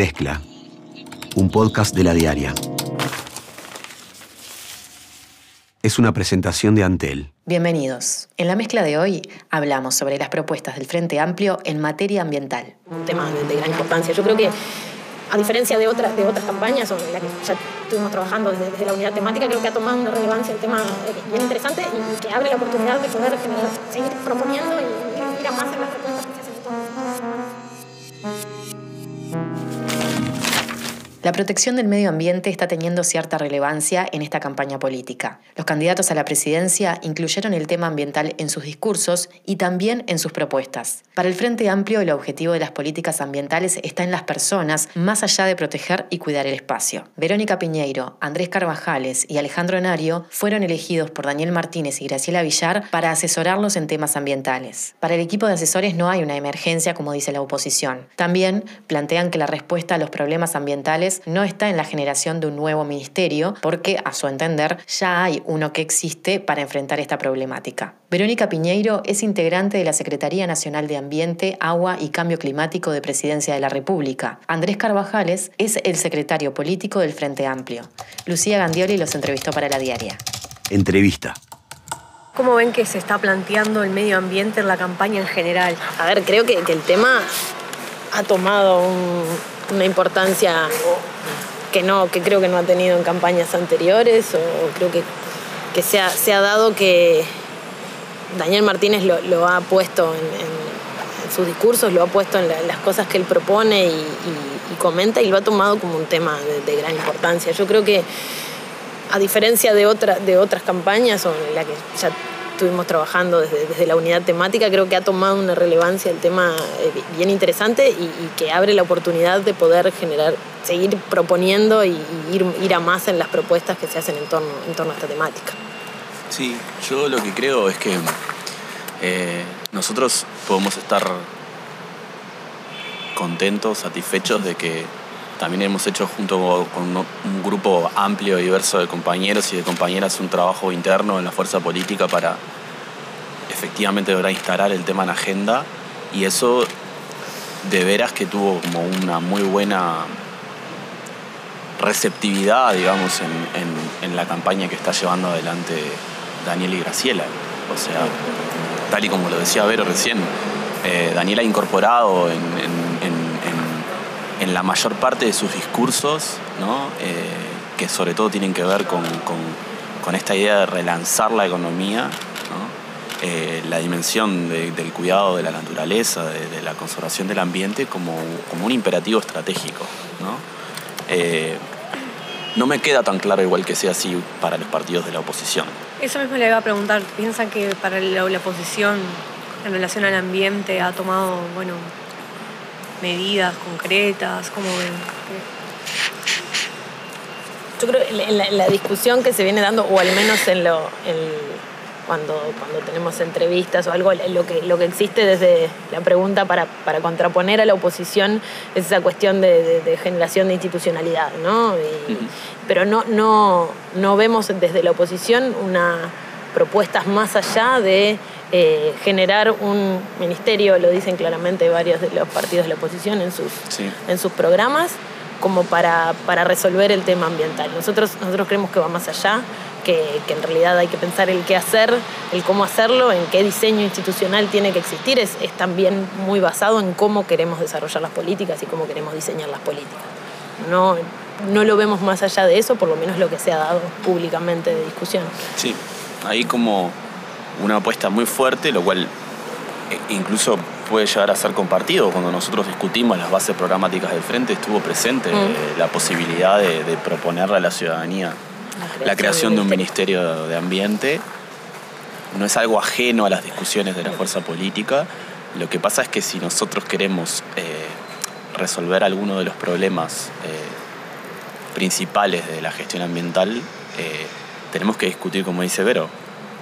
Mezcla, un podcast de la diaria. Es una presentación de Antel. Bienvenidos. En la mezcla de hoy hablamos sobre las propuestas del Frente Amplio en materia ambiental. Un tema de, gran importancia. Yo creo que, a diferencia de otras, de otras campañas sobre las que ya estuvimos trabajando desde, la unidad temática, creo que ha tomado una relevancia el tema eh, bien interesante y que abre la oportunidad de poder seguir proponiendo y ir a más en las propuestas La protección del medio ambiente está teniendo cierta relevancia en esta campaña política. Los candidatos a la presidencia incluyeron el tema ambiental en sus discursos y también en sus propuestas. Para el Frente Amplio, el objetivo de las políticas ambientales está en las personas, más allá de proteger y cuidar el espacio. Verónica Piñeiro, Andrés Carvajales y Alejandro Nario fueron elegidos por Daniel Martínez y Graciela Villar para asesorarlos en temas ambientales. Para el equipo de asesores no hay una emergencia, como dice la oposición. También plantean que la respuesta a los problemas ambientales no está en la generación de un nuevo ministerio, porque a su entender ya hay uno que existe para enfrentar esta problemática. Verónica Piñeiro es integrante de la Secretaría Nacional de Ambiente, Agua y Cambio Climático de Presidencia de la República. Andrés Carvajales es el secretario político del Frente Amplio. Lucía Gandioli los entrevistó para la diaria. Entrevista. ¿Cómo ven que se está planteando el medio ambiente en la campaña en general? A ver, creo que, que el tema ha tomado una importancia que no, que creo que no ha tenido en campañas anteriores, o creo que, que se, ha, se ha dado que Daniel Martínez lo, ha puesto en, sus discursos, lo ha puesto en las cosas que él propone y, comenta y lo ha tomado como un tema de, gran importancia. Yo creo que a diferencia de, otra, de otras campañas, o en la que ya estuvimos trabajando desde, la unidad temática, creo que ha tomado una relevancia el tema eh, bien interesante y, que abre la oportunidad de poder generar, seguir proponiendo y, ir, a más en las propuestas que se hacen en torno, en torno a esta temática. Sí, yo lo que creo es que eh, nosotros podemos estar contentos, satisfechos de que también hemos hecho junto con un grupo amplio y diverso de compañeros y de compañeras un trabajo interno en la fuerza política para efectivamente lograr instalar el tema en agenda y eso de veras que tuvo como una muy buena receptividad, digamos, en, la campaña que está llevando adelante Daniel y Graciela. O sea, tal y como lo decía Vero recién, eh, Daniel ha incorporado en en la mayor parte de sus discursos, eh, que sobre todo tienen que ver con, esta idea de relanzar la economía, eh, la dimensión del cuidado de la naturaleza, de, la conservación del ambiente como, un imperativo estratégico. Eh, ¿no? me queda tan claro igual que sea así para los partidos de la oposición. Eso mismo le iba a preguntar. ¿Piensan que para la, la oposición en relación al ambiente ha tomado, bueno, medidas concretas? ¿Cómo ven? Yo creo que en la, discusión que se viene dando, o al menos en lo, cuando, cuando tenemos entrevistas o algo, lo que, lo que existe desde la pregunta para, contraponer a la oposición es esa cuestión de, generación de institucionalidad, ¿no? Pero no, no, no vemos desde la oposición una propuestas más allá de eh, generar un ministerio, lo dicen claramente varios de los partidos de la oposición en sus, en sus programas, como para, para, resolver el tema ambiental. Nosotros, nosotros creemos que va más allá, que, que, en realidad hay que pensar el qué hacer, el cómo hacerlo, en qué diseño institucional tiene que existir, es, es también muy basado en cómo queremos desarrollar las políticas y cómo queremos diseñar las políticas. No, no lo vemos más allá de eso, por lo menos lo que se ha dado públicamente de discusión. Sí, ahí como una apuesta muy fuerte, lo cual eh, incluso puede llegar a ser compartido. Cuando nosotros discutimos las bases programáticas del Frente, estuvo presente mm. eh, la posibilidad de, proponerle a la ciudadanía la creación, de un Ministerio de Ambiente. No es algo ajeno a las discusiones de la fuerza política. Lo que pasa es que si nosotros queremos eh, resolver algunos de los problemas principales de la gestión ambiental, tenemos que discutir, como dice Vero,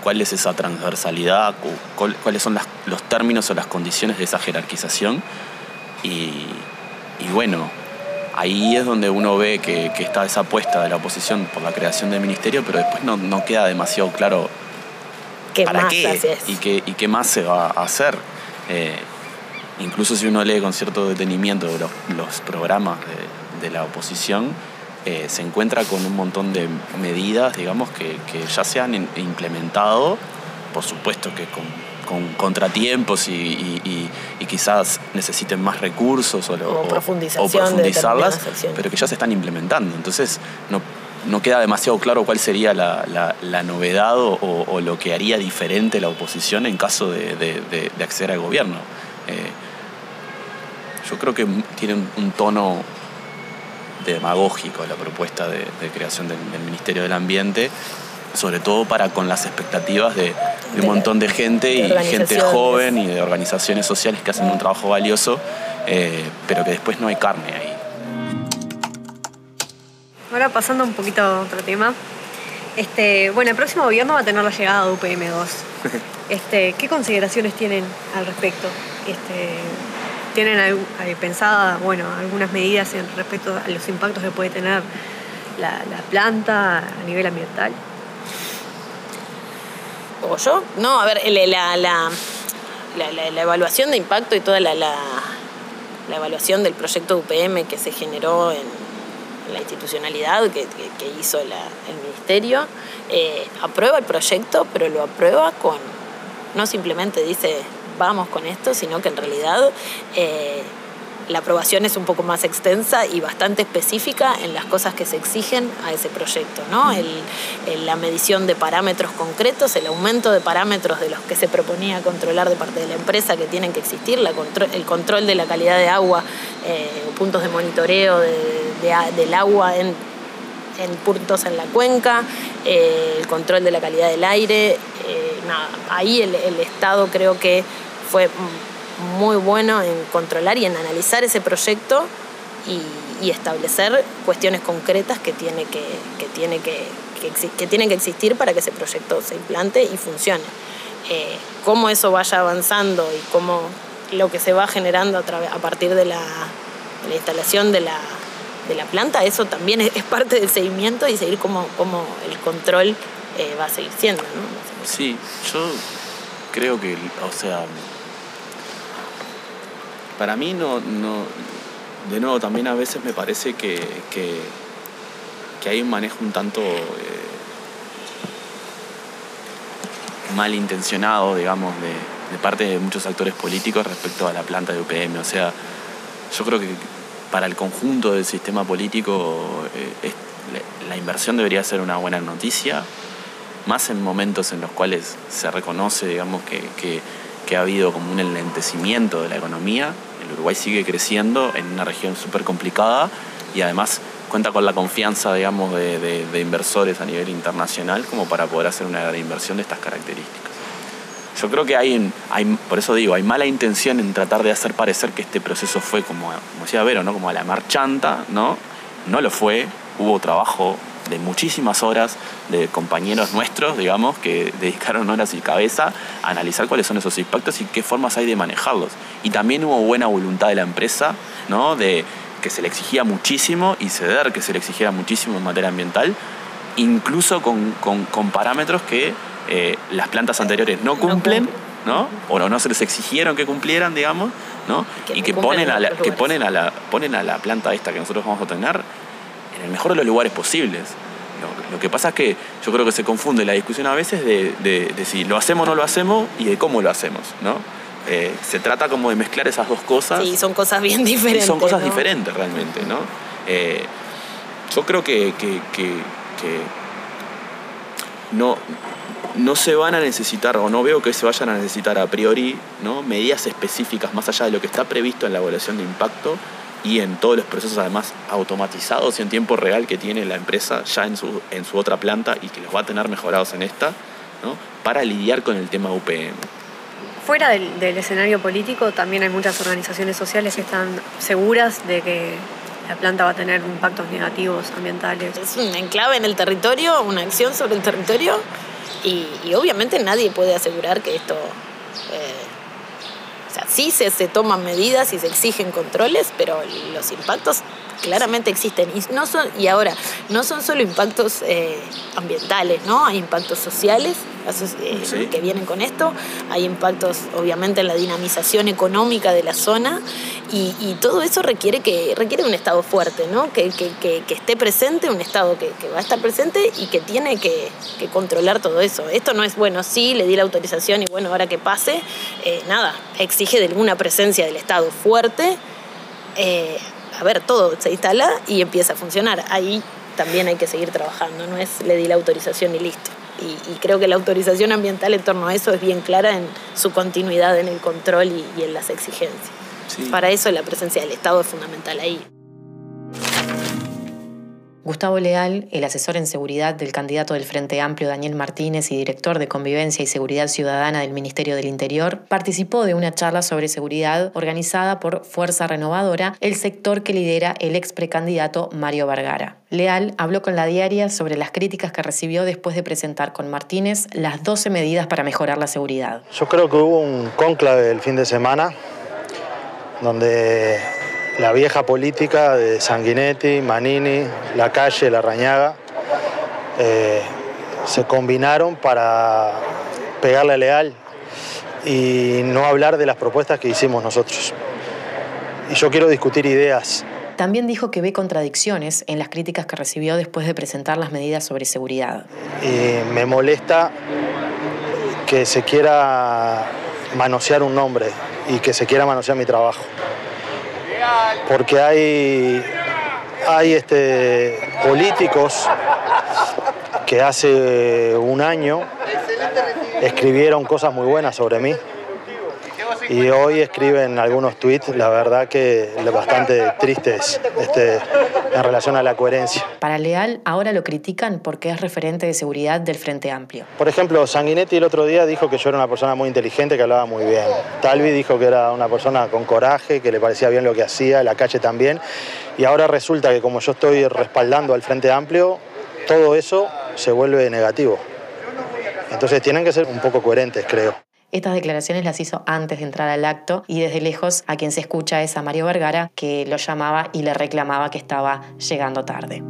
cuál es esa transversalidad, cuáles son los términos o las condiciones de esa jerarquización. Y, bueno, ahí es donde uno ve que, está esa apuesta de la oposición por la creación del ministerio, pero después no, queda demasiado claro ¿Qué para más qué y qué, y qué más se va a hacer. Eh, incluso si uno lee con cierto detenimiento los, programas de, la oposición, eh, se encuentra con un montón de medidas, digamos, que, ya se han implementado, por supuesto que con, contratiempos y, quizás necesiten más recursos o, o, profundizarlas, pero que ya se están implementando. Entonces, no, no queda demasiado claro cuál sería la, novedad o, lo que haría diferente la oposición en caso de, acceder al gobierno. Eh, yo creo que tiene un, tono demagógico la propuesta de, creación del, Ministerio del Ambiente, sobre todo para con las expectativas de, un montón de gente y gente joven y de organizaciones sociales que hacen un trabajo valioso, eh, pero que después no hay carne ahí. Ahora pasando un poquito a otro tema. Este, bueno, el próximo gobierno va a tener la llegada de UPM2. Este, ¿Qué consideraciones tienen al respecto? Este, ¿Tienen pensada bueno, algunas medidas en respecto a los impactos que puede tener la, planta a nivel ambiental? ¿O yo? No, a ver, la, la, la evaluación de impacto y toda la, evaluación del proyecto UPM que se generó en, la institucionalidad que, hizo el ministerio, eh, aprueba el proyecto, pero lo aprueba con, no simplemente dice vamos con esto, sino que en realidad eh, la aprobación es un poco más extensa y bastante específica en las cosas que se exigen a ese proyecto, ¿no? la medición de parámetros concretos, el aumento de parámetros de los que se proponía controlar de parte de la empresa que tienen que existir, el control de la calidad de agua, eh, puntos de monitoreo del agua en, puntos en la cuenca, eh, el control de la calidad del aire, eh, nada, ahí el Estado creo que fue muy bueno en controlar y en analizar ese proyecto y, establecer cuestiones concretas que, tiene que, tiene que, que, tienen que existir para que ese proyecto se implante y funcione. Eh, cómo eso vaya avanzando y cómo lo que se va generando a, a partir de la, instalación de la, de la, planta, eso también es, parte del seguimiento y seguir cómo, cómo el control eh, va a seguir siendo. ¿no? Sí, yo creo que, o sea, para mí no, no, de nuevo, también a veces me parece que, que, hay un manejo un tanto eh, malintencionado, digamos, de, parte de muchos actores políticos respecto a la planta de UPM. O sea, yo creo que para el conjunto del sistema político eh, la inversión debería ser una buena noticia, más en momentos en los cuales se reconoce, digamos, que, que, que ha habido como un enlentecimiento de la economía el Uruguay sigue creciendo en una región súper complicada y además cuenta con la confianza, digamos, de, inversores a nivel internacional como para poder hacer una inversión de estas características. Yo creo que hay, hay, por eso digo, hay mala intención en tratar de hacer parecer que este proceso fue como, como decía Vero, ¿no? como a la marchanta, ¿no? No lo fue, hubo trabajo de muchísimas horas de compañeros nuestros, digamos, que dedicaron horas y cabeza a analizar cuáles son esos impactos y qué formas hay de manejarlos. Y también hubo buena voluntad de la empresa, ¿no? De que se le exigía muchísimo y ceder que se le exigiera muchísimo en materia ambiental, incluso con, parámetros que eh, las plantas anteriores no cumplen, ¿no? O no, se les exigieron que cumplieran, digamos, ¿no? y que ponen a la, que ponen a la, ponen a la planta esta que nosotros vamos a tener en el mejor de los lugares posibles. Lo, que pasa es que yo creo que se confunde la discusión a veces de, si lo hacemos o no lo hacemos y de cómo lo hacemos, ¿no? Eh, se trata como de mezclar esas dos cosas. Sí, son cosas bien diferentes. son cosas diferentes realmente, ¿no? Eh, yo creo que, no, no se van a necesitar, o no veo que se vayan a necesitar a priori, ¿no? medidas específicas más allá de lo que está previsto en la evaluación de impacto y en todos los procesos además automatizados y en tiempo real que tiene la empresa ya en su, en su otra planta y que los va a tener mejorados en esta, ¿no? para lidiar con el tema UPM. Fuera del, escenario político también hay muchas organizaciones sociales que están seguras de que la planta va a tener impactos negativos ambientales. Es un enclave en el territorio, una acción sobre el territorio y, obviamente nadie puede asegurar que esto... Eh, sí se, se toman medidas y se exigen controles, pero los impactos claramente existen. Y, y ahora, no son solo impactos eh, ambientales, ¿no? Hay impactos sociales, eh, que vienen con esto, hay impactos obviamente en la dinamización económica de la zona y, todo eso requiere, que, requiere un Estado fuerte, ¿no? que, esté presente, un Estado que, va a estar presente y que tiene que, controlar todo eso. Esto no es, bueno, sí, le di la autorización y bueno, ahora que pase, eh, nada, exige de alguna presencia del Estado fuerte. Eh, a ver, todo se instala y empieza a funcionar. Ahí también hay que seguir trabajando, no es le di la autorización y listo. Y, creo que la autorización ambiental en torno a eso es bien clara en su continuidad en el control y, en las exigencias. Para eso la presencia del Estado es fundamental ahí. Gustavo Leal, el asesor en seguridad del candidato del Frente Amplio Daniel Martínez y director de Convivencia y Seguridad Ciudadana del Ministerio del Interior, participó de una charla sobre seguridad organizada por Fuerza Renovadora, el sector que lidera el ex precandidato Mario Vargara. Leal habló con la diaria sobre las críticas que recibió después de presentar con Martínez las 12 medidas para mejorar la seguridad. Yo creo que hubo un cónclave el fin de semana donde la vieja política de Sanguinetti, Manini, La Calle, La Rañaga, eh, se combinaron para pegarle a Leal y no hablar de las propuestas que hicimos nosotros. Y yo quiero discutir ideas. También dijo que ve contradicciones en las críticas que recibió después de presentar las medidas sobre seguridad. Y me molesta que se quiera manosear un nombre y que se quiera manosear mi trabajo porque hay, hay este, políticos que hace un año escribieron cosas muy buenas sobre mí y hoy escriben algunos tweets, la verdad que bastante tristes este, en relación a la coherencia. Para Leal, ahora lo critican porque es referente de seguridad del Frente Amplio. Por ejemplo, Sanguinetti el otro día dijo que yo era una persona muy inteligente, que hablaba muy bien. Talvi dijo que era una persona con coraje, que le parecía bien lo que hacía, la calle también. Y ahora resulta que como yo estoy respaldando al Frente Amplio, todo eso se vuelve negativo. Entonces tienen que ser un poco coherentes, creo. Estas declaraciones las hizo antes de entrar al acto y desde lejos a quien se escucha es a Mario Vergara que lo llamaba y le reclamaba que estaba llegando tarde.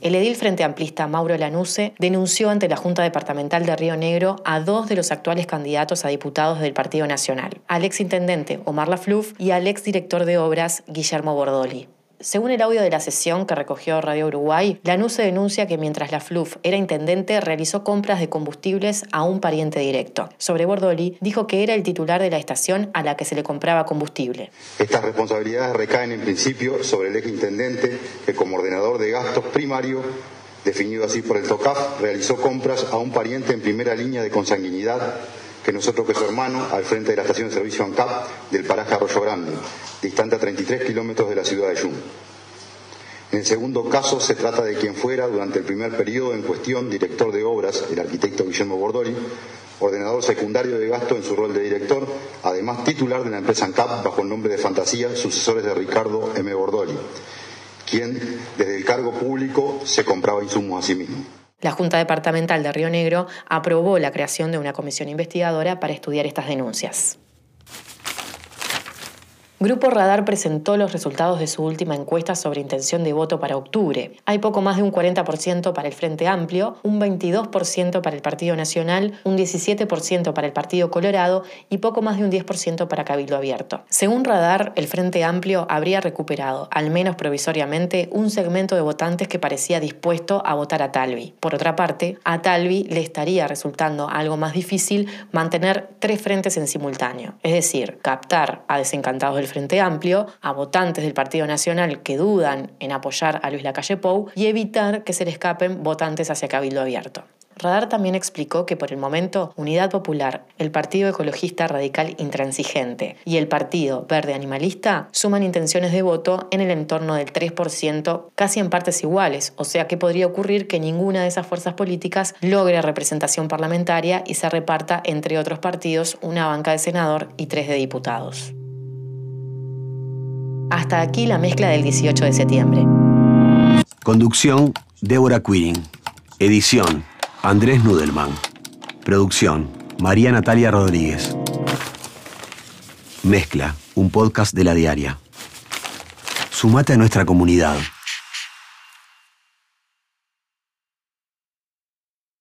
El edil frente amplista Mauro Lanuse denunció ante la Junta Departamental de Río Negro a dos de los actuales candidatos a diputados del Partido Nacional, al ex intendente Omar Lafluf y al ex director de obras Guillermo Bordoli. Según el audio de la sesión que recogió Radio Uruguay, Lanuse denuncia que mientras la FLUF era intendente realizó compras de combustibles a un pariente directo. Sobre Bordoli, dijo que era el titular de la estación a la que se le compraba combustible. Estas responsabilidades recaen en principio sobre el ex intendente que como ordenador de gastos primario definido así por el TOCAF, realizó compras a un pariente en primera línea de consanguinidad que nosotros que su hermano al frente de la estación de servicio ANCAP del paraje Arroyo Grande, distante a 33 kilómetros de la ciudad de Yum. En el segundo caso se trata de quien fuera durante el primer periodo en cuestión director de obras, el arquitecto Guillermo Bordoli, ordenador secundario de gasto en su rol de director, además titular de la empresa ANCAP bajo el nombre de Fantasía, sucesores de Ricardo M. Bordoli, quien desde el cargo público se compraba insumos a sí mismo. La Junta Departamental de Río Negro aprobó la creación de una comisión investigadora para estudiar estas denuncias. Grupo Radar presentó los resultados de su última encuesta sobre intención de voto para octubre. Hay poco más de un 40% para el Frente Amplio, un 22% para el Partido Nacional, un 17% para el Partido Colorado y poco más de un 10% para Cabildo Abierto. Según Radar, el Frente Amplio habría recuperado, al menos provisoriamente, un segmento de votantes que parecía dispuesto a votar a Talvi. Por otra parte, a Talvi le estaría resultando algo más difícil mantener tres frentes en simultáneo, es decir, captar a desencantados del Frente Amplio, a votantes del Partido Nacional que dudan en apoyar a Luis Lacalle Pou y evitar que se le escapen votantes hacia Cabildo Abierto. Radar también explicó que por el momento Unidad Popular, el Partido Ecologista Radical Intransigente y el Partido Verde Animalista suman intenciones de voto en el entorno del 3%, casi en partes iguales, o sea que podría ocurrir que ninguna de esas fuerzas políticas logre representación parlamentaria y se reparta entre otros partidos una banca de senador y tres de diputados. Hasta aquí la mezcla del 18 de septiembre. Conducción, Débora Quirin. Edición, Andrés Nudelman. Producción, María Natalia Rodríguez. Mezcla, un podcast de la diaria. Sumate a nuestra comunidad.